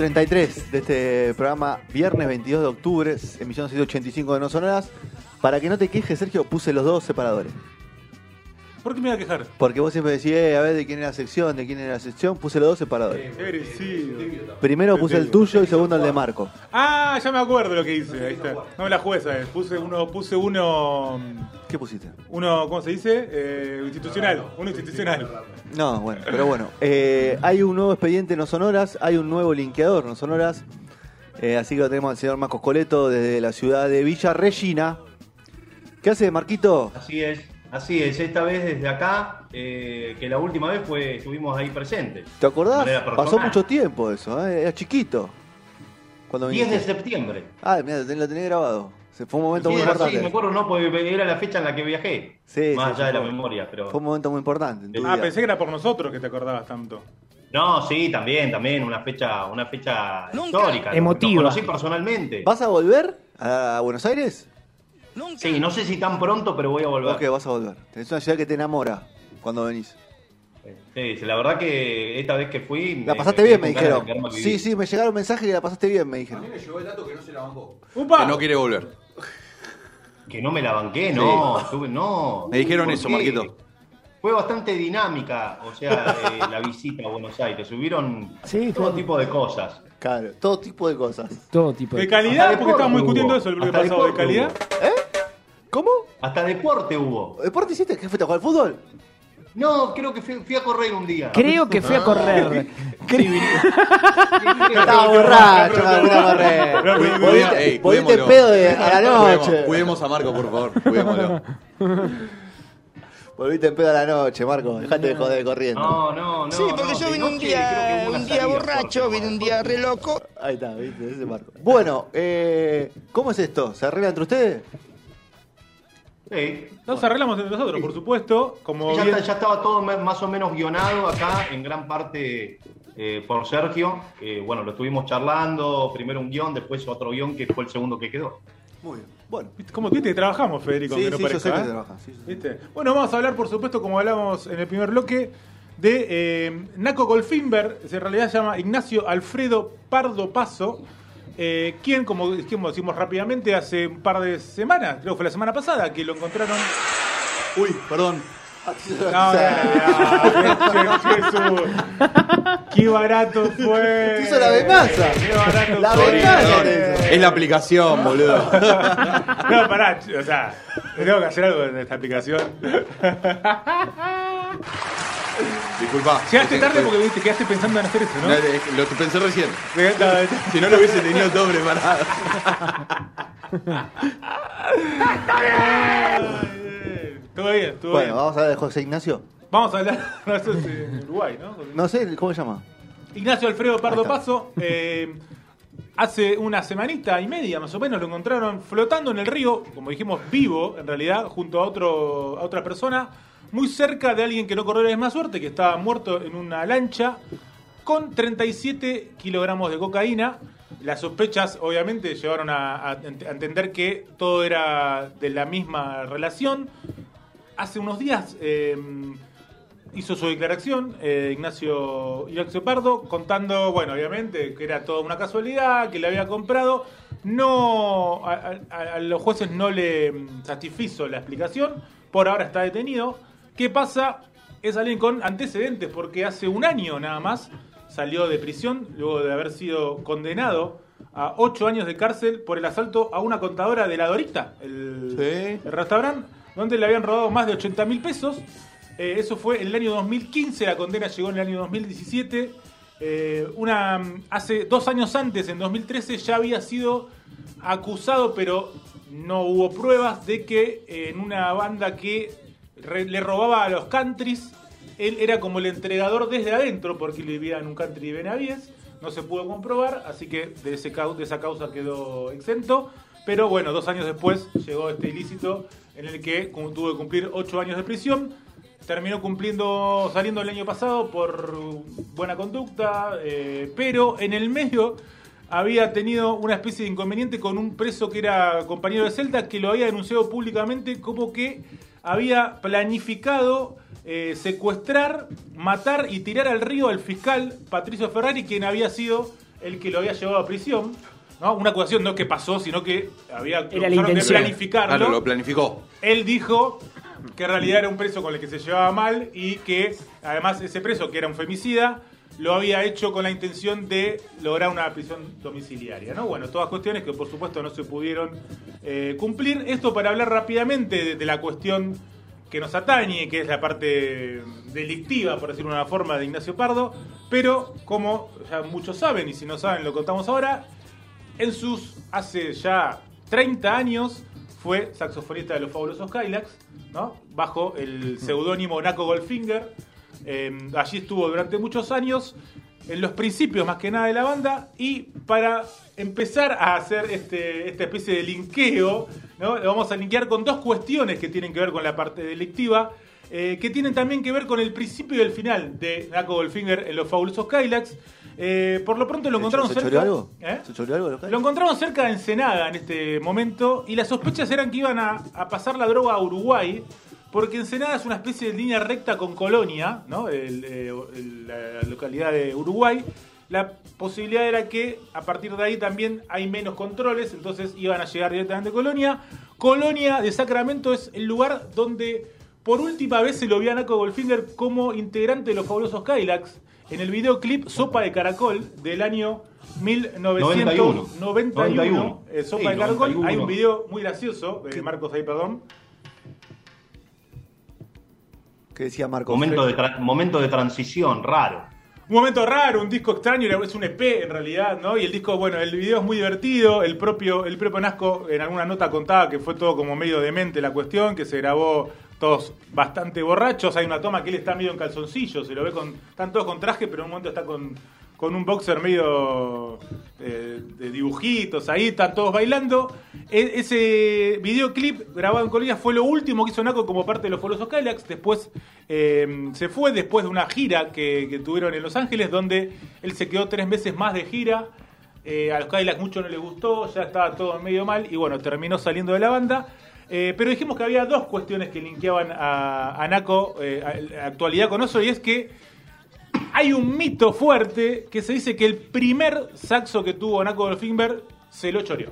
33 de este programa, viernes 22 de octubre, emisión 185 de No Sonoras. Para que no te quejes, Sergio, puse los dos separadores. ¿Por qué me voy a quejar? Porque vos siempre decís, eh, a ver de quién era la sección, de quién era la sección, puse los dos separadores. Primero puse el tuyo y segundo el de Marco. Ah, ya me acuerdo lo que hice. Ahí está. No me la jueza, eh. Puse uno, puse uno. ¿Qué pusiste? Uno, ¿cómo se dice? Eh, institucional. Uno institucional. No, bueno, pero bueno. eh, hay un nuevo expediente No Sonoras, hay un nuevo linkeador No Sonoras. eh, así que lo tenemos al señor Marcos Coleto desde la ciudad de Villa Regina. ¿Qué hace, Marquito? Así es, así es. Esta vez desde acá, eh, que la última vez fue estuvimos ahí presentes. ¿Te acordás? Pasó mucho tiempo eso, ¿eh? era chiquito. Cuando 10 de septiembre. Ah, mira, lo ten- lo tenía grabado. Se fue un momento Sí, muy era importante. me acuerdo, no, porque era la fecha en la que viajé. Sí, Más sí, allá de la memoria, pero. Fue un momento muy importante. en tu Ah, vida. pensé que era por nosotros que te acordabas tanto. No, sí, también, también, una fecha, una fecha histórica. Lo- Emotiva. Lo conocí personalmente. ¿Vas a volver a Buenos Aires? Sí, no sé si tan pronto, pero voy a volver. Ok, vas a volver. Es una ciudad que te enamora cuando venís. Sí, la verdad que esta vez que fui. La pasaste me bien, me dijeron. a. Sí, sí, me llegaron mensajes que la pasaste bien, me dijeron. me llegó el dato que no se la bancó. ¡Upa! Que no quiere volver. Que no me la banqué, no, estuve- no. Me dijeron ¿Por eso, qué? Marquito. Fue bastante dinámica, o sea, eh, la visita a Buenos Aires. Subieron Sí, todo fue- tipo de cosas. Claro, todo tipo de cosas. Todo tipo ¿De de... calidad? Porque estábamos discutiendo eso el pasado. ¿De calidad? ¿Cómo? Hasta deporte hubo. ¿Deporte hiciste? ¿Qué fuiste a jugar al fútbol? No, creo que fui, fui a correr un día. Creo que fui a correr. Estaba borracho, me fui a correr. No, Volviste- cuidémoslo. pedo de, a la noche. Cuidemos a Marco, por favor. Cuidémoslo. Volviste en pedo a la noche, Marco. Dejate de joder corriendo. No, no, no. Sí, porque no, yo vine un noche creo que día, un día borracho, vine un día re loco. Ahí está, ¿viste? Ese Marco. Bueno, eh, ¿cómo es esto? ¿Se arregla entre ustedes? Sí. Nos arreglamos entre nosotros, por supuesto. Como Ya, bien- está- ya estaba todo más o menos guionado acá, en gran parte eh, por Sergio. que, bueno, lo estuvimos charlando, primero un guion, después otro guion que fue el segundo que quedó. Muy bien. Bueno. ¿Viste ¿Cómo viste que trabajamos, Federico? Sí, no sí, yo sé parezca, que ¿eh? Sí, sí. ¿Viste? Bueno, vamos a hablar, por supuesto, como hablamos en el primer bloque, de eh, Naco Goldfinber, en realidad se llama Ignacio Alfredo Pardo Paso, eh, quien, como dijimos, decimos rápidamente, hace un par de semanas, creo que fue la semana pasada, que lo encontraron... Uy, perdón. No, no, no, Jesús. Qué barato fue. Te hizo la venganza. Qué barato La fue. venganza. Es la aplicación, boludo. No, pará, o sea, tengo que hacer algo en esta aplicación. Disculpa. Llegaste tarde porque te quedaste pensando en hacer eso, ¿no? No, Lo pensé recién. Si no lo hubiese tenido todo preparado. Todo bien, todo Bueno, bien. vamos a ver de José Ignacio. Vamos a hablar. No, eso es en Uruguay, ¿no? No sé, ¿cómo se llama? Ignacio Alfredo Pardo está. Paso, eh, hace una semanita y media más o menos lo encontraron flotando en el río, como dijimos, vivo en realidad, junto a, otro, a otra persona, muy cerca de alguien que no corrió la misma suerte, que estaba muerto en una lancha, con 37 kilogramos de cocaína. Las sospechas obviamente llevaron a, entender que todo era de la misma relación. Hace unos días... eh, hizo su declaración, eh, Ignacio, Ignacio Pardo, contando, bueno, obviamente, que era toda una casualidad, que le había comprado. No, a, a- a los jueces no le mm, satisfizo la explicación, por ahora está detenido. ¿Qué pasa? Es alguien con antecedentes, porque hace un año nada más salió de prisión, luego de haber sido condenado a ocho años de cárcel por el asalto a una contadora de la Dorita, el, Sí. el restaurante, donde le habían robado más de 80 mil pesos. Eh, eso fue en el año 2015, la condena llegó en el año 2017. Eh, una, hace dos años antes, en 2013, ya había sido acusado, pero no hubo pruebas de que eh, en una banda que le robaba a los countries, él era como el entregador desde adentro, porque vivía en un country de Benavides. No se pudo comprobar, así que de, ese, de esa causa quedó exento. Pero bueno, dos años después llegó este ilícito en el que tuvo que cumplir ocho años de prisión. Terminó cumpliendo, saliendo el año pasado por buena conducta, eh, pero en el medio había tenido una especie de inconveniente con un preso que era compañero de celda que lo había denunciado públicamente como que había planificado eh, secuestrar, matar y tirar al río al fiscal Patricio Ferrari, quien había sido el que lo había llevado a prisión. ¿no? Una acusación no que pasó, sino que había Era la de planificarlo. Claro, lo planificó. Él dijo que en realidad era un preso con el que se llevaba mal y que además ese preso, que era un femicida, lo había hecho con la intención de lograr una prisión domiciliaria. ¿no? Bueno, todas cuestiones que por supuesto no se pudieron eh, cumplir. Esto para hablar rápidamente de, de la cuestión que nos atañe, que es la parte delictiva, por decirlo de una forma, de Ignacio Pardo. Pero como ya muchos saben, y si no saben lo contamos ahora, en sus hace ya 30 años fue saxofonista de los fabulosos Kylax, ¿no? bajo el seudónimo Naco Goldfinger. Eh, allí estuvo durante muchos años, en los principios más que nada de la banda, y para empezar a hacer este, esta especie de linkeo, ¿no? lo vamos a linkear con dos cuestiones que tienen que ver con la parte delictiva, eh, que tienen también que ver con el principio y el final de Naco Goldfinger en los fabulosos Kylax. Eh, por lo pronto lo encontraron ¿Se cerca. algo? ¿Eh? ¿Se choreó algo? Lo encontraron cerca de Ensenada en este momento y las sospechas eran que iban a, a pasar la droga a Uruguay porque Ensenada es una especie de línea recta con Colonia, ¿no? El, eh, el- la localidad de Uruguay. La posibilidad era que a partir de ahí también hay menos controles, entonces iban a llegar directamente a Colonia. Colonia de Sacramento es el lugar donde por última vez se lo vio a Naco Goldfinger como integrante de los fabulosos Kylax en el videoclip Sopa de Caracol del año 1991. 91. eh, Sopa Sí, de Caracol. 91. Hay un video muy gracioso, de Marcos ahí, perdón. ¿Qué decía Marcos? Momento de, tra- momento de transición, raro. Un momento raro, un disco extraño, es un EP en realidad, ¿no? Y el disco, bueno, el video es muy divertido, el propio, el propio Nasco en alguna nota contaba que fue todo como medio demente la cuestión, que se grabó todos bastante borrachos, hay una toma que él está medio en calzoncillo, se lo ve con, están todos con traje, pero en un momento está con, con un boxer medio eh, de dibujitos, ahí están todos bailando. E- ese videoclip grabado en Colonia fue lo último que hizo Naco como parte de los Folosos Kylax. Después eh, se fue después de una gira que, tuvieron en Los Ángeles, donde él se quedó tres meses más de gira. Eh, a los Kylax mucho no les gustó, ya estaba todo medio mal y bueno, terminó saliendo de la banda. Eh, pero dijimos que había dos cuestiones que linkeaban a, Naco, a- actualidad con eso, y es que hay un mito fuerte que se dice que el primer saxo que tuvo Naco Goldfinger se lo choreó.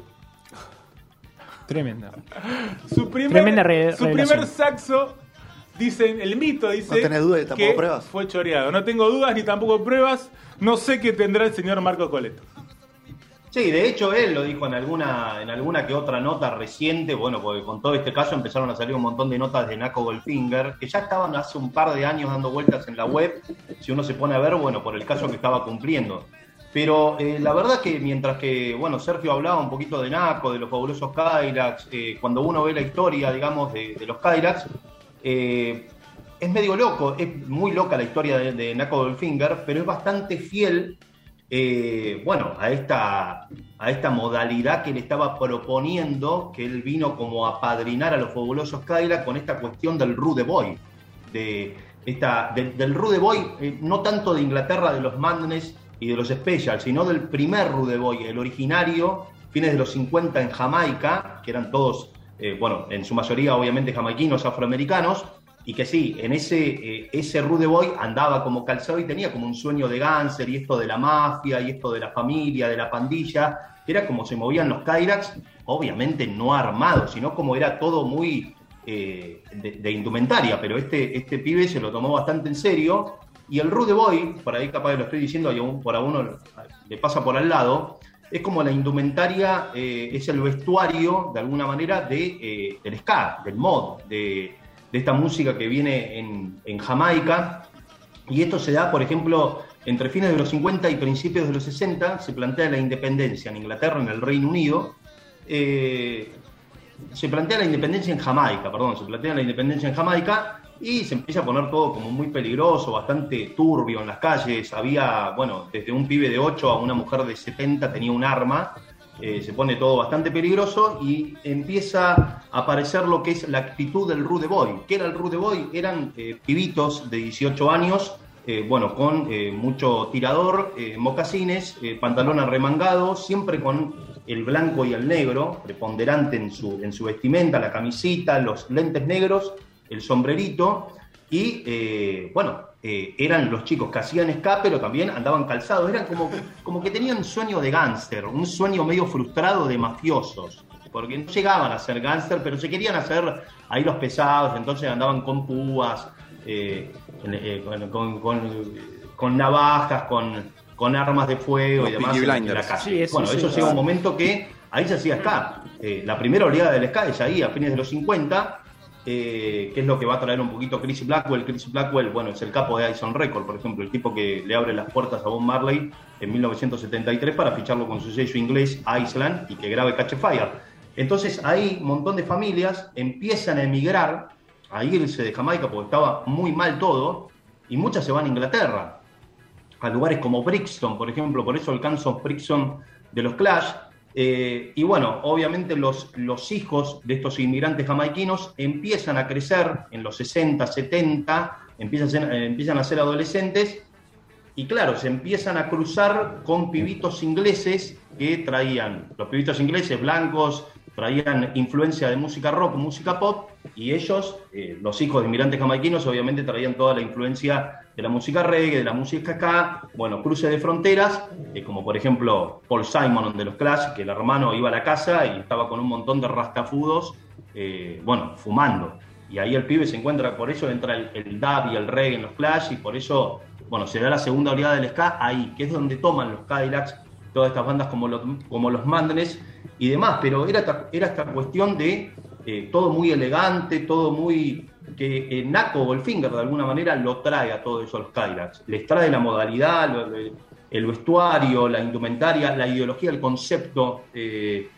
Tremenda. Su primer, Tremenda re- su primer saxo, dicen, el mito dice ¿No tenés dudas y tampoco que pruebas? fue choreado. No tengo dudas ni tampoco pruebas. No sé qué tendrá el señor Marco Coleto. Sí, de hecho él lo dijo en alguna, en alguna que otra nota reciente, bueno, porque con todo este caso empezaron a salir un montón de notas de Naco Goldfinger, que ya estaban hace un par de años dando vueltas en la web, si uno se pone a ver, bueno, por el caso que estaba cumpliendo. Pero eh, la verdad que mientras que, bueno, Sergio hablaba un poquito de Naco, de los fabulosos Kylax, eh, cuando uno ve la historia, digamos, de, los Kylax, eh, es medio loco, es muy loca la historia de Naco Goldfinger, pero es bastante fiel eh, bueno, a esta, a esta modalidad que le estaba proponiendo, que él vino como a padrinar a los fabulosos Kyla con esta cuestión del Rude Boy, de esta, del Rude Boy, eh, no tanto de Inglaterra, de los Madness y de los Specials, sino del primer Rude Boy, el originario, fines de los 50 en Jamaica, que eran todos, eh, bueno, en su mayoría obviamente jamaiquinos, afroamericanos, y que sí, en ese, eh, ese Rude Boy andaba como calzado y tenía como un sueño de gánster y esto de la mafia y esto de la familia, de la pandilla, era como se movían los Kyrax, obviamente no armados, sino como era todo muy eh, de, indumentaria, pero este, este pibe se lo tomó bastante en serio y el Rude Boy, por ahí capaz que lo estoy diciendo por a uno le pasa por al lado, es como la indumentaria, eh, es el vestuario de alguna manera de, eh, del ska, del mod, de, de esta música que viene en, en Jamaica. Y esto se da, por ejemplo, entre fines de los 50 y principios de los 60, se plantea la independencia en Inglaterra, en el Reino Unido. Eh, se plantea la independencia en Jamaica, perdón, se plantea la independencia en Jamaica y se empieza a poner todo como muy peligroso, bastante turbio en las calles. Había, bueno, desde un pibe de 8 a una mujer de 70 tenía un arma. Eh, se pone todo bastante peligroso y empieza a aparecer lo que es la actitud del Rude Boy. ¿Qué era el Rude Boy? Eran eh, pibitos de 18 años, eh, bueno, con mucho tirador, mocasines, pantalón arremangado, siempre con el blanco y el negro, preponderante en su, en su vestimenta, la camisita, los lentes negros, el sombrerito, y eh, bueno, eh, eran los chicos que hacían ska, pero también andaban calzados, eran como, como que tenían un sueño de gángster, un sueño medio frustrado de mafiosos, porque no llegaban a ser gángster, pero se querían hacer ahí los pesados, entonces andaban con púas, eh, eh, con, con- con- con navajas, con, con armas de fuego Los y demás en- la calle. Sí, eso bueno, sí, eso es llega un momento que ahí se hacía ska. Eh, la primera oleada del ska es ahí, a fines de los 50, eh, que es lo que va a traer un poquito Chris Blackwell. Chris Blackwell, bueno, es el capo de Ison Record, por ejemplo, el tipo que le abre las puertas a Bob Marley en 1973 para ficharlo con su sello inglés Island y que grabe Catch Fire. Entonces ahí un montón de familias empiezan a emigrar, a irse de Jamaica porque estaba muy mal todo, y muchas se van a Inglaterra a lugares como Brixton, por ejemplo, por eso alcanzó Brixton de los Clash. Eh, y bueno, obviamente los, los hijos de estos inmigrantes jamaiquinos empiezan a crecer en los 60, 70, empiezan eh, empiezan a ser adolescentes y claro, se empiezan a cruzar con pibitos ingleses que traían, los pibitos ingleses blancos, traían influencia de música rock, música pop, y ellos, eh, los hijos de inmigrantes jamaiquinos, obviamente traían toda la influencia de la música reggae, de la música ska, bueno, cruce de fronteras, eh, como por ejemplo Paul Simon de los Clash, que el hermano iba a la casa y estaba con un montón de rastafudos, eh, bueno, fumando. Y ahí el pibe se encuentra, por eso entra el, el dub y el reggae en los Clash, y por eso, bueno, se da la segunda oleada del ska ahí, que es donde toman los Cadillacs, todas estas bandas como los, como los Mandres y demás, pero era, era esta cuestión de eh, todo muy elegante, todo muy que eh, Naco Goldfinger de alguna manera lo trae a todo eso a los Cadillacs. Les trae la modalidad, el vestuario, la indumentaria, la ideología, el concepto. eh,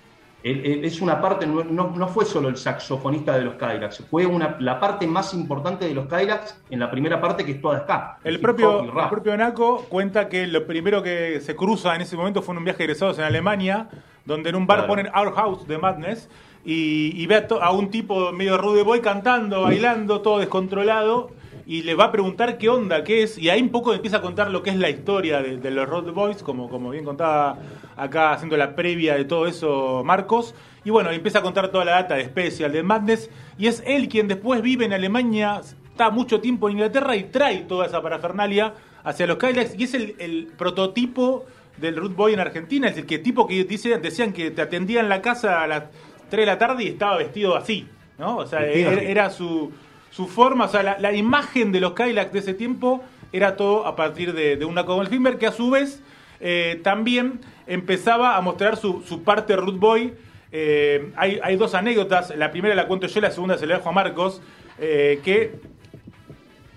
él- él es una parte, no, no- fue solo el saxofonista de los Cadillacs, fue una, la parte más importante de los Cadillacs en la primera parte que es toda ska. El propio, el propio Naco cuenta que lo primero que se cruza en ese momento fue en un viaje de egresados en Alemania, donde en un bar Claro. ponen Our House de Madness y, y ve a, to- a un tipo medio rude boy cantando, bailando, todo descontrolado. Y le va a preguntar qué onda, qué es. Y ahí un poco empieza a contar lo que es la historia de, de los Road Boys, como, como bien contaba acá haciendo la previa de todo eso Marcos. Y bueno, empieza a contar toda la data de Special, de Madness. Y es él quien después vive en Alemania, está mucho tiempo en Inglaterra y trae toda esa parafernalia hacia los Cadillacs y es el, el prototipo del Root Boy en Argentina. Es el que tipo que dice, decían que te atendía en la casa a las 3 de la tarde y estaba vestido así, ¿no? O sea, era su, su forma, o sea, la, la imagen de los Cadillacs de ese tiempo era todo a partir de, de una Goldfinger que a su vez eh, también empezaba a mostrar su, su parte Root Boy. Eh, hay, hay dos anécdotas, la primera la cuento yo, la segunda se la dejo a Marcos, eh, que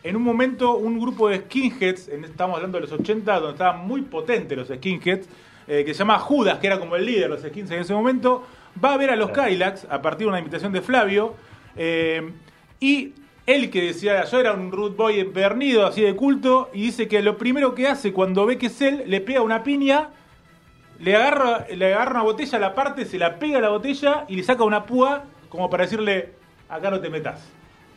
en un momento un grupo de skinheads, en- estamos hablando de los 80, donde estaban muy potentes los skinheads, eh, que se llama Judas, que era como el líder de los skinheads en ese momento, va a ver a los Kylax a partir de una invitación de Flavio, eh, y él que decía, yo era un root boy empernido, así de culto, y dice que lo primero que hace cuando ve que es él, le pega una piña, le agarra, le agarra una botella, la parte, se la pega a la botella y le saca una púa como para decirle, acá no te metas.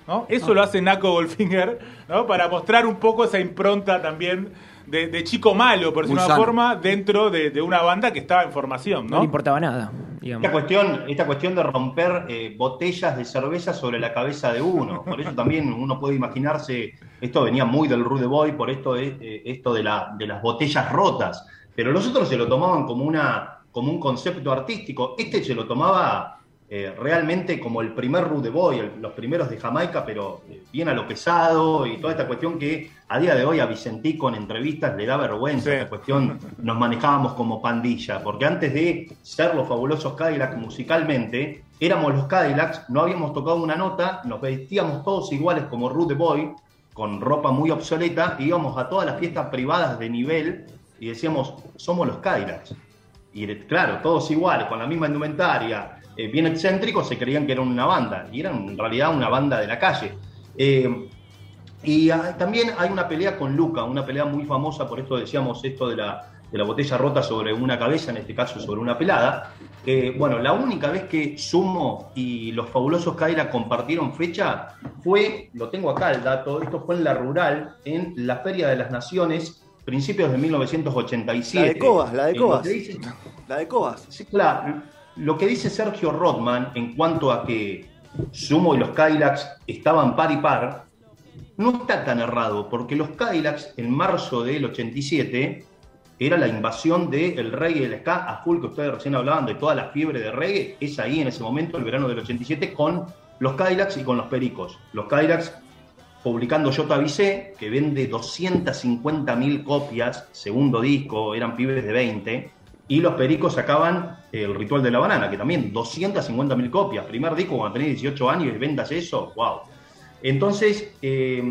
¿no? Eso lo hace Naco Goldfinger, ¿no? Para mostrar un poco esa impronta también de, de chico malo, por decirlo de una forma, dentro de, de una banda que estaba en formación, No ¿no? le importaba nada, digamos. Esta cuestión, esta cuestión de romper eh, botellas de cerveza sobre la cabeza de uno. Por eso también uno puede imaginarse, esto venía muy del Rude Boy, por esto, de, eh, esto de, la, de las botellas rotas. Pero los otros se lo tomaban como, una, como un concepto artístico. Este se lo tomaba eh, realmente como el primer Rude Boy, el- los primeros de Jamaica, pero eh, bien a lo pesado y toda esta cuestión que a día de hoy a Vicentico en entrevistas le da vergüenza. Sí. Esta cuestión nos manejábamos como pandilla, porque antes de ser los fabulosos Cadillacs musicalmente, éramos los Cadillacs, no habíamos tocado una nota, nos vestíamos todos iguales como Rude Boy, con ropa muy obsoleta, íbamos a todas las fiestas privadas de nivel y decíamos, somos los Cadillacs. Y claro, todos iguales, con la misma indumentaria, eh, bien excéntricos, se creían que eran una banda, y eran en realidad una banda de la calle. Eh, y también hay una pelea con Luca, una pelea muy famosa, por esto decíamos esto de la, de la botella rota sobre una cabeza, en este caso sobre una pelada. Que, bueno, la única vez que Sumo y los fabulosos Kaira compartieron fecha fue, lo tengo acá el dato, esto fue en la rural, en la Feria de las Naciones, principios de 1987. La de Cobas, la de Eh, Cobas. dice- La de Cobas. Sí, claro. Lo que dice Sergio Rodman en cuanto a que Sumo y los Kylax estaban par y par, no está tan errado, porque los Kylax en marzo del 87 era la invasión del reggae y el ska a full que ustedes recién hablaban de toda la fiebre de reggae, es ahí en ese momento, el verano del 87, con los Kylax y con los Pericos. Los Kylax publicando Yo te avisé, que vende 250.000 copias, segundo disco, eran pibes de 20, y los Pericos sacaban El Ritual de la Banana, que también 250.000 copias, primer disco cuando tenés 18 años y vendas eso, wow. Entonces, eh,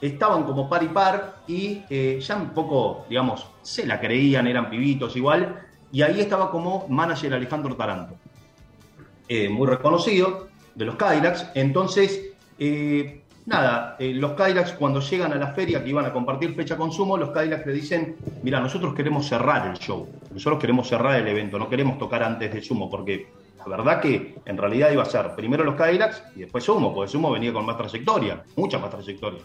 estaban como par y par y eh, ya un poco, digamos, se la creían, eran pibitos igual, y ahí estaba como manager Alejandro Taranto eh, muy reconocido de los Kylax. Entonces, eh, nada, los Kylax cuando llegan a la feria que iban a compartir fecha con Sumo, los Kylax le dicen, mira, nosotros queremos cerrar el show, nosotros queremos cerrar el evento, no queremos tocar antes de Sumo, porque la verdad que en realidad iba a ser primero los Kylax y después Sumo, porque Sumo venía con más trayectoria, mucha más trayectoria.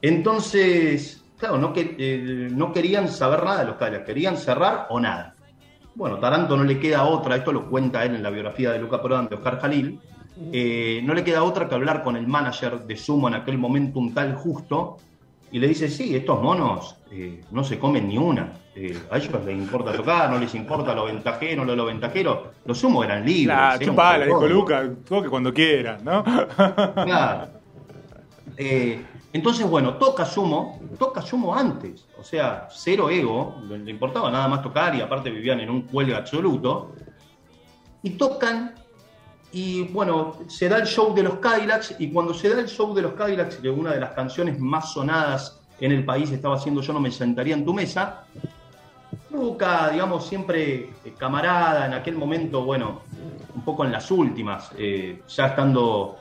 Entonces, claro, no, que, eh, no querían saber nada de los Kylax, querían cerrar o nada. Bueno, Taranto no le queda otra, esto lo cuenta él en la biografía de Luca Prodan de Oscar Jalil, eh, no le queda otra que hablar con el manager de Sumo en aquel momento, un tal justo, y le dice, sí, estos monos eh, no se comen ni una, Eh, a ellos les importa tocar, no les importa lo ventajero, lo, lo ventajero, los Sumo eran libres. La eran chupala, dijo. Luca, toque cuando quiera, ¿no? Claro. Eh, entonces, bueno, toca Sumo, toca Sumo antes. O sea, cero ego, le le importaba nada más tocar y aparte vivían en un cuelgue absoluto. Y tocan, y bueno, se da el show de los Cadillacs, y cuando se da el show de los Cadillacs, que una de las canciones más sonadas en el país estaba haciendo Yo no me sentaría en tu mesa, Luca, digamos, siempre eh, camarada, en aquel momento, bueno, un poco en las últimas, eh, ya estando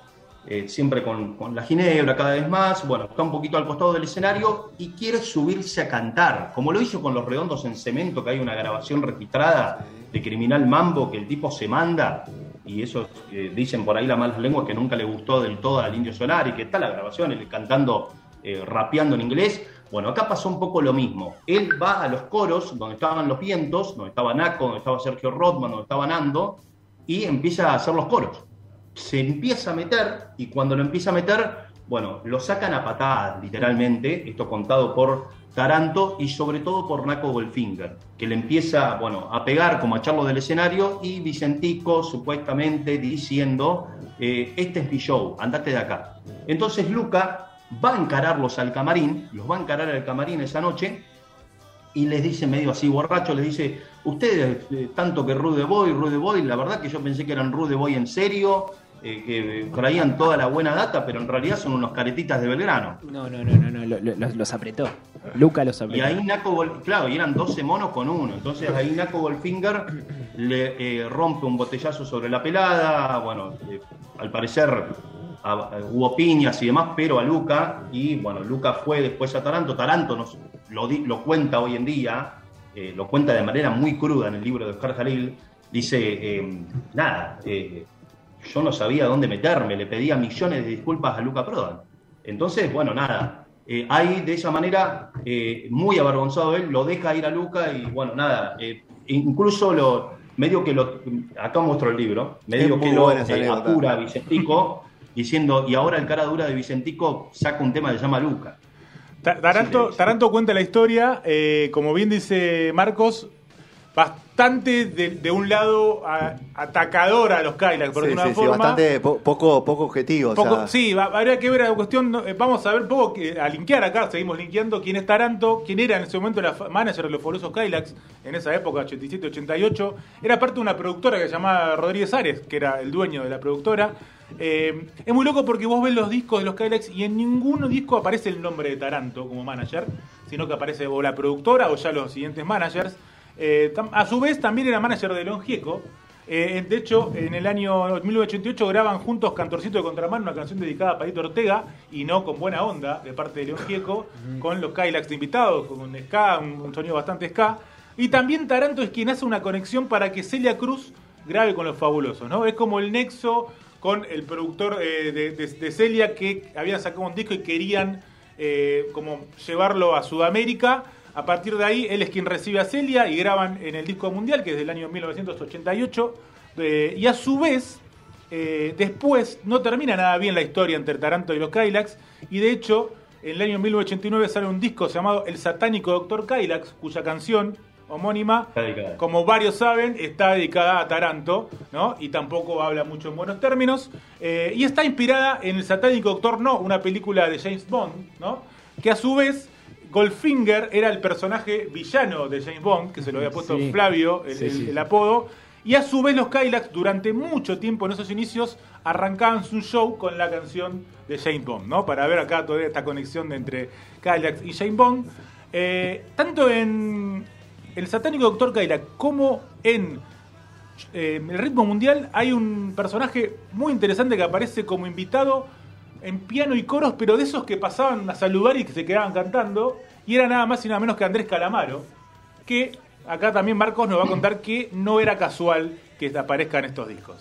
eh, siempre con, con la ginebra cada vez más, bueno, está un poquito al costado del escenario y quiere subirse a cantar, como lo hizo con Los Redondos en Cemento, que hay una grabación registrada de Criminal Mambo, que el tipo se manda, y eso eh, dicen por ahí las malas lenguas que nunca le gustó del todo al Indio Solar, y que está la grabación, él cantando, eh, rapeando en inglés. Bueno, acá pasó un poco lo mismo. Él va a los coros, donde estaban los vientos, donde estaba Naco, donde estaba Sergio Rodman, donde estaba Nando, y empieza a hacer los coros se empieza a meter y cuando lo empieza a meter, Bueno, lo sacan a patadas, literalmente, esto contado por Taranto y sobre todo por Naco Goldfinger, que le empieza, bueno, a pegar como a echarlo del escenario y Vicentico supuestamente diciendo, eh, este es mi show, andate de acá. Entonces Luca va a encararlos al camarín, los va a encarar al camarín esa noche y les dice medio así borracho, les dice, ustedes eh, tanto que Rude Boy, Rude Boy, la verdad que yo pensé que eran Rude Boy en serio, eh, que traían toda la buena data, pero en realidad son unos caretitas de Belgrano. No, no, no, no, no, lo- lo- los, apretó. Luca los Y apretó. ahí Naco, Gol- claro, y eran 12 monos con uno. Entonces ahí Naco Goldfinger le eh, rompe un botellazo sobre la pelada. Bueno, eh, al parecer a- a- hubo piñas y demás, pero a Luca. Y bueno, Luca fue después a Taranto. Taranto nos, lo, di- lo cuenta hoy en día, lo cuenta de manera muy cruda en el libro de Oscar Jalil. Dice, nada, eh, yo no sabía dónde meterme, le pedía millones de disculpas a Luca Prodan. Entonces, bueno, nada, eh, ahí de esa manera, eh, muy avergonzado él, lo deja ir a Luca y bueno, nada, eh, incluso lo, medio que lo, acá muestro el libro, medio Es que lo eh, apura a Vicentico, diciendo, y ahora el cara dura de Vicentico saca un tema que se llama Luca. Ta- Taranto, Taranto cuenta la historia, eh, como bien dice Marcos, bastante de, de un lado a- atacador a los Kylax, por Sí, una sí, forma. bastante po- poco, poco objetivo. o Poco- sea, sí, va- habría que ver la cuestión. eh, Vamos a ver poco a linkear acá, seguimos linkeando quién es Taranto, quién era en ese momento la manager de los fabulosos Kylax, en esa época, 87-88. Era parte de una productora que se llamaba Rodríguez Ares, que era el dueño de la productora. Eh, es muy loco porque vos ves los discos de los Kylax y en ningún disco aparece el nombre de Taranto como manager, sino que aparece o la productora o ya los siguientes managers. Eh, a su vez también era manager de León Gieco. Eh, de hecho, en el año 1988 graban juntos Cantorcito de Contramano, una canción dedicada a Palito Ortega, y no con buena onda, de parte de León Gieco, con los Kylax de invitados, con un ska, un, un sonido bastante ska. Y también Taranto es quien hace una conexión para que Celia Cruz grabe con los fabulosos, ¿no? Es como el nexo con el productor eh, de, de- de Celia que habían sacado un disco y querían eh, como llevarlo a Sudamérica. A partir de ahí, él es quien recibe a Celia y graban en el disco mundial, que es del año 1988. Eh, y a su vez, eh, después no termina nada bien la historia entre Taranto y los Kylax. Y de hecho, en el año 1989 sale un disco llamado El satánico Doctor Kylax, cuya canción homónima, como varios saben, está dedicada a Taranto, ¿no? Y tampoco habla mucho en buenos términos. Eh, y está inspirada en El satánico Doctor No, una película de James Bond, ¿no? Que a su vez, Goldfinger era el personaje villano de James Bond, que se lo había puesto Sí. Flavio, el, Sí, el- sí, el sí. apodo. Y a su vez los Kylax, durante mucho tiempo en esos inicios, arrancaban su show con la canción de James Bond, ¿no? Para ver acá toda esta conexión de entre Kylax y James Bond. Eh, tanto en El satánico Doctor Kylax como en eh, El ritmo mundial hay un personaje muy interesante que aparece como invitado en piano y coros, pero de esos que pasaban a saludar y que se quedaban cantando. Y era nada más y nada menos que Andrés Calamaro, que acá también Marcos nos va a contar que no era casual que aparezca en estos discos.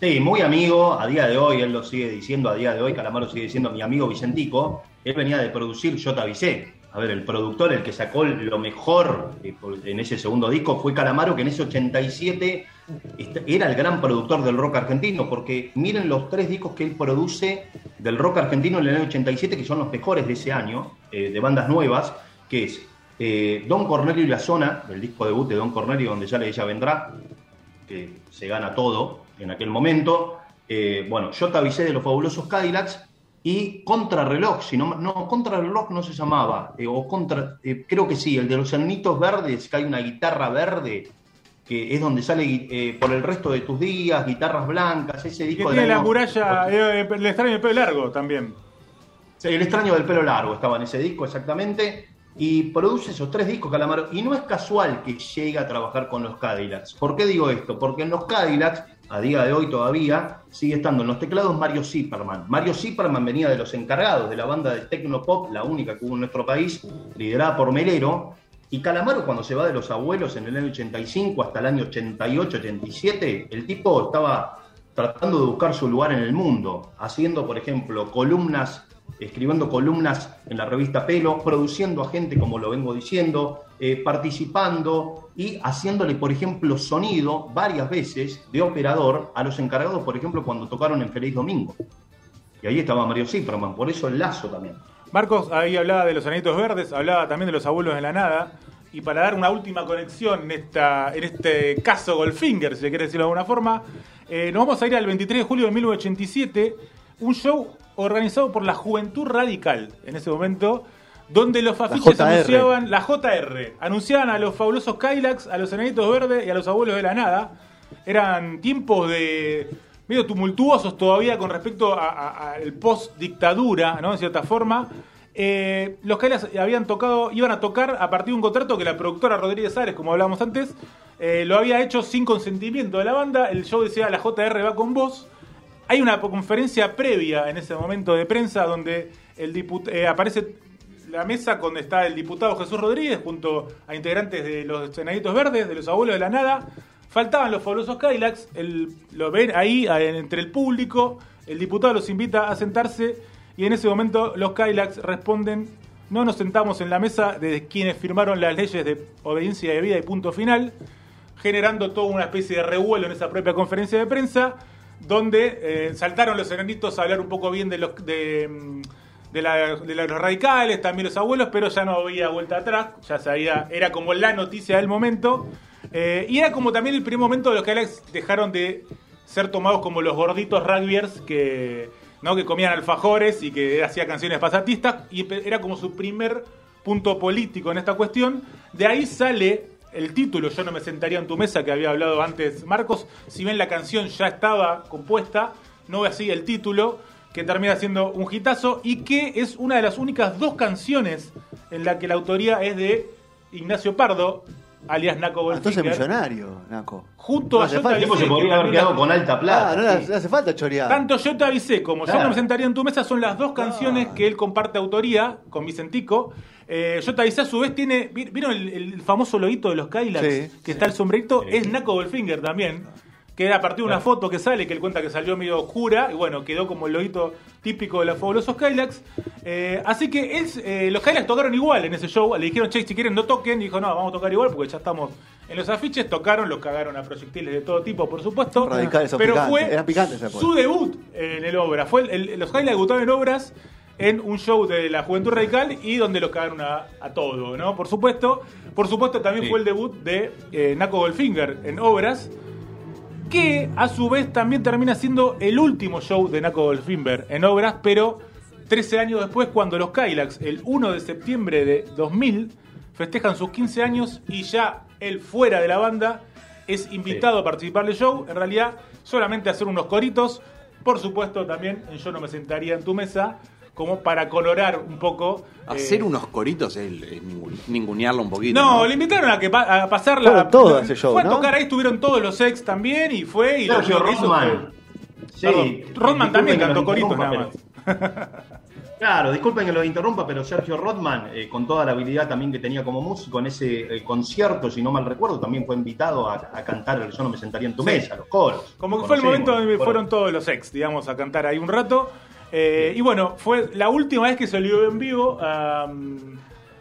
Sí, muy amigo, a día de hoy, él lo sigue diciendo, a día de hoy, Calamaro sigue diciendo mi amigo Vicentico, él venía de producir Yo te. A ver, el productor, el que sacó lo mejor eh, en ese segundo disco fue Calamaro, que en ese 87 este- era el gran productor del rock argentino, porque miren los tres discos que él produce del rock argentino en el año 87, que son los mejores de ese año, eh, de bandas nuevas, que es eh, Don Cornelio y la Zona, el disco debut de Don Cornelio, donde ya ella vendrá, que se gana todo en aquel momento. Eh, bueno, yo te avisé de los fabulosos Cadillacs y Contrarreloj, si no, no, Contrarreloj no se llamaba, o contra, creo que sí, el de los Enanitos Verdes, que hay una guitarra verde, que es donde sale eh, por el resto de tus días, guitarras blancas, ese Que disco tiene del la año- muralla, eh, el extraño de pelo largo también. Sí, el extraño del pelo largo estaba en ese disco exactamente. Y produce esos tres discos, Calamaro. Y no es casual que llegue a trabajar con los Cadillacs. ¿Por qué digo esto? Porque en los Cadillacs, a día de hoy todavía, sigue estando en los teclados Mario Zipperman. Mario Zipperman venía de los encargados de la banda de Tecnopop, la única que hubo en nuestro país, liderada por Melero. Y Calamaro, cuando se va de los abuelos en el año 85 hasta el año 88, 87, el tipo estaba tratando de buscar su lugar en el mundo, haciendo, por ejemplo, columnas, escribiendo columnas en la revista Pelo, produciendo a gente, como lo vengo diciendo, eh, participando y haciéndole, por ejemplo, sonido varias veces de operador a los encargados, por ejemplo, cuando tocaron en Feliz Domingo. Y ahí estaba Mario Zipperman, por eso el lazo también. Marcos ahí hablaba de los Anitos Verdes, hablaba también de los abuelos de la nada. Y para dar una última conexión en, esta, en este caso Goldfinger, si se quiere decirlo de alguna forma, eh, nos vamos a ir al 23 de julio de 1987, un show organizado por la Juventud Radical en ese momento, donde los afiches JR. anunciaban, la JR, anunciaban a los fabulosos Kylax, a los Enanitos Verdes y a los abuelos de la nada. Eran tiempos de medio tumultuosos todavía con respecto al post-dictadura, ¿no? En cierta forma. Eh, los Kylax habían tocado, iban a tocar a partir de un contrato que la productora Rodríguez Ares, como hablábamos antes, eh, lo había hecho sin consentimiento de la banda. El show decía la JR va con vos. Hay una conferencia previa en ese momento de prensa donde el diput- eh, aparece la mesa donde está el diputado Jesús Rodríguez junto a integrantes de los Senaditos Verdes, de los Abuelos de la Nada. Faltaban los fabulosos Kylax, el- lo ven ahí entre el público, el diputado los invita a sentarse y en ese momento los Kylax responden, no nos sentamos en la mesa de quienes firmaron las leyes de obediencia de vida y punto final, generando toda una especie de revuelo en esa propia conferencia de prensa, donde eh, saltaron los enanitos a hablar un poco bien de los de, mm, de la- de los radicales, también los abuelos, pero ya no había vuelta atrás, ya sabía, era como la noticia del momento. Eh, y era como también el primer momento de los que Alex dejaron de ser tomados como los gorditos rugbyers que, ¿no? que comían alfajores y que hacía canciones pasatistas, y era como su primer punto político en esta cuestión. De ahí sale el título, Yo no me sentaría en tu mesa, que había hablado antes Marcos, si bien la canción ya estaba compuesta, no así el título, que termina siendo un hitazo y que es una de las únicas dos canciones en la que la autoría es de Ignacio Pardo, alias Naco Ah, Entonces Goldfinger, millonario, Naco. junto No a tipo se podría haber también quedado con alta plata. Ah, no, le sí. hace- falta chorear. Tanto Yo te avisé como Yo Claro. no me sentaría en tu mesa son las dos canciones que él comparte autoría con Vicentico. Eh, yo te avisé a su vez tiene. ¿vi- ¿Vieron el, el famoso loguito de los Kylax? Sí. que está el sombrerito. Sí. Es Naco Goldfinger también. Que era a partir de una foto que sale, que él cuenta que salió medio oscura. Y bueno, quedó como el loguito típico de los fabulosos Kylax. Eh, así que él, eh, los Kylax tocaron igual en ese show. Le dijeron, che, si quieren no toquen. Y dijo, no, vamos a tocar igual porque ya estamos en los afiches. Tocaron, los cagaron a proyectiles de todo tipo, por supuesto. Radicales Pero picantes. fue su debut en el obra. Fue el- el- los Highlights debutaron en obras en un show de la Juventud Radical y donde los cagaron a, a todo, ¿no? Por supuesto. Por supuesto también Sí. fue el debut de eh, Naco Goldfinger en obras. Que a su vez también termina siendo el último show de Naco Goldfinger en obras, pero 13 años después, cuando los Kylax, el 1 de septiembre de 2000, festejan sus 15 años y ya él fuera de la banda es invitado a participar del show. En realidad, solamente a hacer unos coritos. Por supuesto, también en Yo no me sentaría en tu mesa, como para colorar un poco. eh, Hacer unos coritos es, es ningun- ningunearlo un poquito. no, le invitaron a que pa- a pasar la. Fueron todos a ese show, Fue a ¿no? tocar ahí, estuvieron todos los ex también y fue. Y lo Sergio hizo Rodman. fue- Perdón, Rodman también cantó coritos nada más. Claro, disculpen que lo interrumpa, pero Sergio Rodman, eh, con toda la habilidad también que tenía como músico en ese eh, concierto, si no mal recuerdo, también fue invitado a, a cantar el Yo no me sentaría en tu Sí. mesa, los coros. Como que fue el momento donde fueron todos los ex, digamos, a cantar ahí un rato. Eh, y bueno, fue la última vez que vio en vivo a,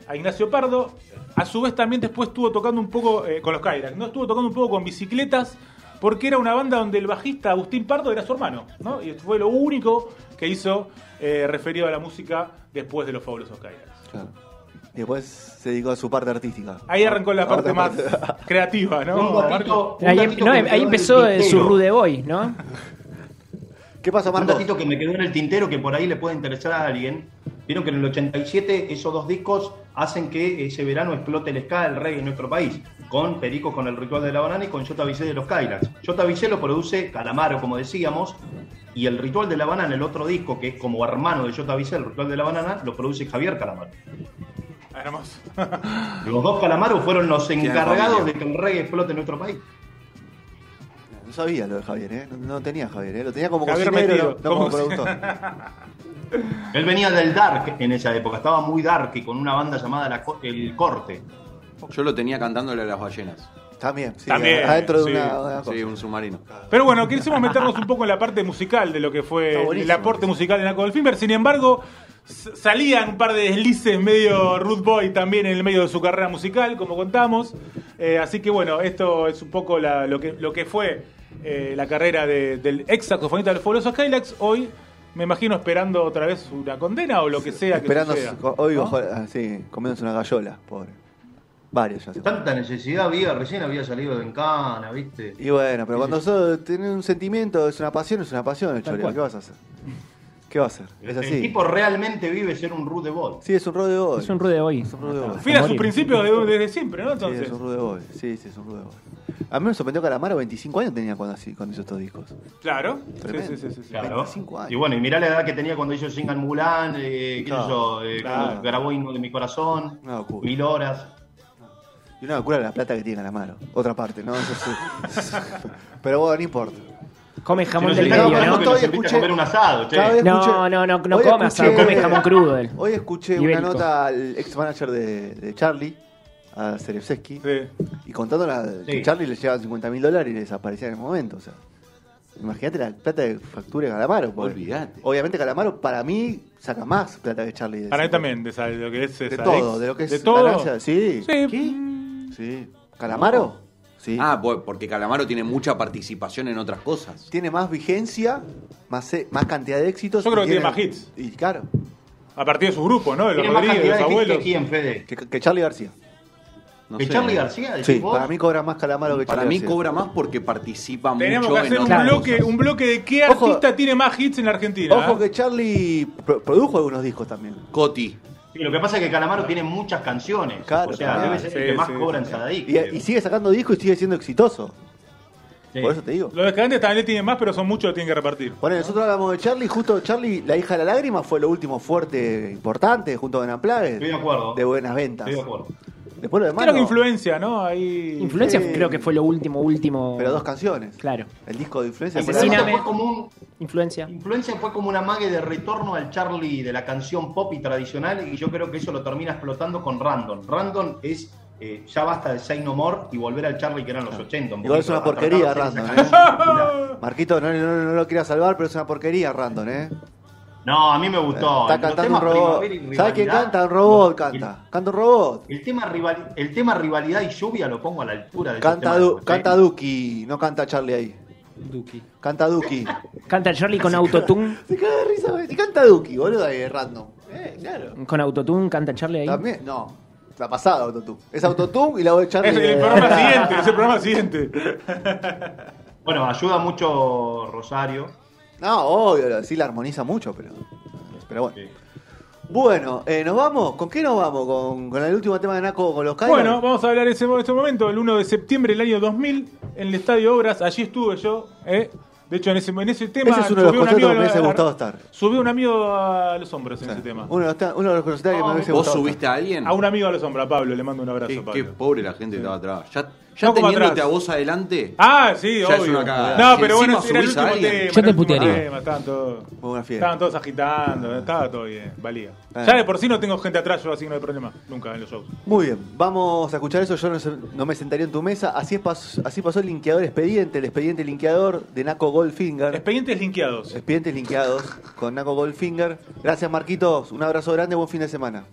a Ignacio Pardo. A su vez también después estuvo tocando un poco eh, con los Kyrax, ¿no? Estuvo tocando un poco con bicicletas porque era una banda donde el bajista Agustín Pardo era su hermano, ¿no? Y fue lo único que hizo eh, referido a la música después de los fabulosos Kyrax. Claro. Y después se dedicó a su parte artística. Ahí arrancó la parte más creativa, Un ¿no? un Ahí, em- no, me ahí empezó su. Rude Boy, ¿no? ¿Qué pasa, Un Marco? datito que me quedó en el tintero que por ahí le puede interesar a alguien. Vieron que en el 87 esos dos discos hacen que ese verano explote el ska, el reggae en nuestro país. Con Perico, con el ritual de la banana y con Yo te avisé de los Kylax. Yo te avisé lo produce Calamaro, como decíamos. Y el ritual de la banana, el otro disco, que es como hermano de Yo te avisé, el ritual de la banana, lo produce Javier Calamaro. Hermoso. Los dos Calamaros fueron los encargados de que el reggae explote en nuestro país. No sabía lo de Javier, ¿eh? No, no tenía Javier, ¿eh? Lo tenía como Javier cocinero, metido, no, no como productor. Él venía del dark en esa época, estaba muy dark y con una banda llamada La Co- El Corte. Yo lo tenía cantándole a las ballenas. También, sí. También, adentro de sí. una, una cosa. Sí, un submarino. Pero bueno, quisimos meternos un poco en la parte musical de lo que fue el aporte musical en la Goldfinger. Sin embargo, salían un par de deslices medio Ruth Boy también en el medio de su carrera musical, como contamos. Eh, así que bueno, esto es un poco la- lo, que, lo que fue eh, la carrera de- del ex saxofonista de los fabulosos Kylax, hoy me imagino esperando otra vez una condena o lo que sea que Esperando, suceda. hoy ¿no? ojo, ah, comiéndose una gallola, pobre. Varios ya se Tanta necesidad había, recién había salido de Encana, ¿viste? Y bueno, pero cuando sos, tenés un sentimiento, es una pasión, es una pasión el choreo. ¿Qué vas a hacer? ¿Qué va a hacer? Es El así. tipo realmente vive ser un rude boy. Sí, es un rude boy. Es un rude hoy. Es un rude boy. Fiel a sus principios de- desde siempre, ¿no? Sí, Entonces, es un rude boy. Sí, sí, es un rude boy. A mí me sorprendió que Calamaro 25 años tenía cuando, así, cuando hizo estos discos. claro. Sí, Tremendo. sí, sí, sí, sí. Claro. 25 años. Y bueno, y mirá la edad que tenía cuando hizo Singan Mulan, eh, qué sé yo, eh, Claro. grabó Himno de mi corazón, mil horas. Y una locura la plata que tiene Calamaro. Otra parte, ¿no? Eso sí. Pero bueno, no importa. Come jamón Si del medio, ¿no? no, que todavía nos invita escuché- a comer un asado, che. Cada vez No, escuché- no, no, no hoy come asado, escuché- come jamón crudo él. Hoy escuché una Ibérico. nota al ex manager de, de Charlie, a Cerevsky, Sí. y contando la, que Sí. Charlie le llevaba 50 mil dólares y le desaparecía en el momento. O sea, imagínate la plata de factura de Calamaro. porque Olvídate. Obviamente Calamaro para mí saca más plata que Charlie. de Para mí también, de, esa- de lo que es De esa todo, ex- de lo que es de todo. ganancia, sí. Sí. Sí. ¿Calamaro? Sí. Ah, pues, porque Calamaro tiene mucha participación en otras cosas. Tiene más vigencia, más, eh, más cantidad de éxitos. Yo creo y que tiene más hits. Y claro, A partir de sus grupos, ¿no? De los Tiene más Rodríguez, de cantidad los de hits que abuelos. quién, Fede. que, que Charlie García. No ¿Que sé. Charlie García? decís Sí, vos? para mí cobra más Calamaro que Charlie Para mí García. cobra más porque participa Tenemos mucho que hacer en un otras bloque, cosas. un bloque de qué Ojo. artista tiene más hits en la Argentina. Ojo ¿eh? que Charlie pro- produjo algunos discos también. Coti. Sí, lo que pasa es que Calamaro tiene muchas canciones. Claro, o sea, debe ser Sí, el que más sí, cobra en sí. Sadaic. Y, y sigue sacando discos y sigue siendo exitoso. Sí. Por eso te digo. Los decadentes también tienen más, pero son muchos, lo tienen que repartir. Bueno, nosotros hablamos de Charlie, justo Charlie, La hija de la lágrima, fue lo último fuerte, importante, junto con Unplugged. Estoy de acuerdo. De buenas ventas. Estoy de acuerdo. Después lo demás. Creo que no. influencia, ¿no? Ahí. Influencia Sí. creo que fue lo último, último. Pero dos canciones. Claro. El disco de influencia fue Asesina- la- Asesíname. Fue como un, Influencia. Influencia fue como una mague de retorno al Charlie de la canción pop y tradicional y yo creo que eso lo termina explotando con Random. Random es eh, ya basta de Say No More y volver al Charlie que eran los 80. un Igual es poquito, una porquería, a tratar de hacer Random, esa ¿eh? canción. Marquito, no, no, no lo quería salvar, pero es una porquería Random, ¿eh? No, a mí me gustó. Está Los cantando un robot. ¿Sabes quién Rivalidad, canta? Un robot canta. Canta un robot. El, tema rival, el tema rivalidad y lluvia lo pongo a la altura de Canta, ese Du- canta Duki, no canta Charlie ahí. Duki. Canta Duki. Canta Charlie con autotune. Se caga de risa, güey. Canta Duki, boludo, ahí random. Eh, claro. Con autotune canta Charlie ahí. También, no. La pasada Autotune. Es Autotune y la voz de Charlie. Es el programa siguiente, es el programa siguiente. Bueno, ayuda mucho Rosario. No, obvio, sí la armoniza mucho, pero. Pero bueno. Sí. Bueno, eh, ¿nos vamos? ¿Con qué nos vamos? ¿Con, con el último tema de Naco con los Kaiser? Bueno, vamos a hablar ese, este momento, el 1 de septiembre del año 2000, en el Estadio Obras. Allí estuve yo. ¿eh? De hecho, en ese, en ese tema. Ese es uno de los subió un conciertos que amigo me hubiese gustado estar. Subió un amigo a los hombros en ese tema. Uno de los, uno de los conciertos que me hubiese ¿Vos gustado. subiste a alguien? A un amigo a los hombros, a Pablo, le mando un abrazo, Qué, Pablo. qué pobre la gente que estaba atrás. Ya, ya No teniéndote atrás. a vos adelante. Ah, sí, Ya es obvio. una cagada. No, Si pero bueno, era el último tema. Yo te el último putearía. tema, Estaban todos, estaban todos agitando, estaba todo bien, valía. Eh. Ya de por sí no tengo gente atrás, yo así no hay problema, nunca en los shows. Muy bien, vamos a escuchar eso. Yo no, sé- no me sentaría en tu mesa. Así, es pas- así pasó el linkeador expediente, el expediente linkeador de Naco Goldfinger. Expedientes linkeados. Expedientes linkeados con Naco Goldfinger. Gracias, Marquitos. Un abrazo grande, buen fin de semana.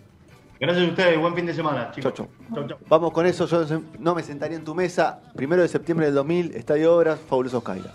Gracias a ustedes, buen fin de semana, chicos. Chau, Chau, chau. Vamos con eso. Yo no me sentaría en tu mesa. Primero de septiembre del 2000, Estadio Obras, Fabulosos Kaira.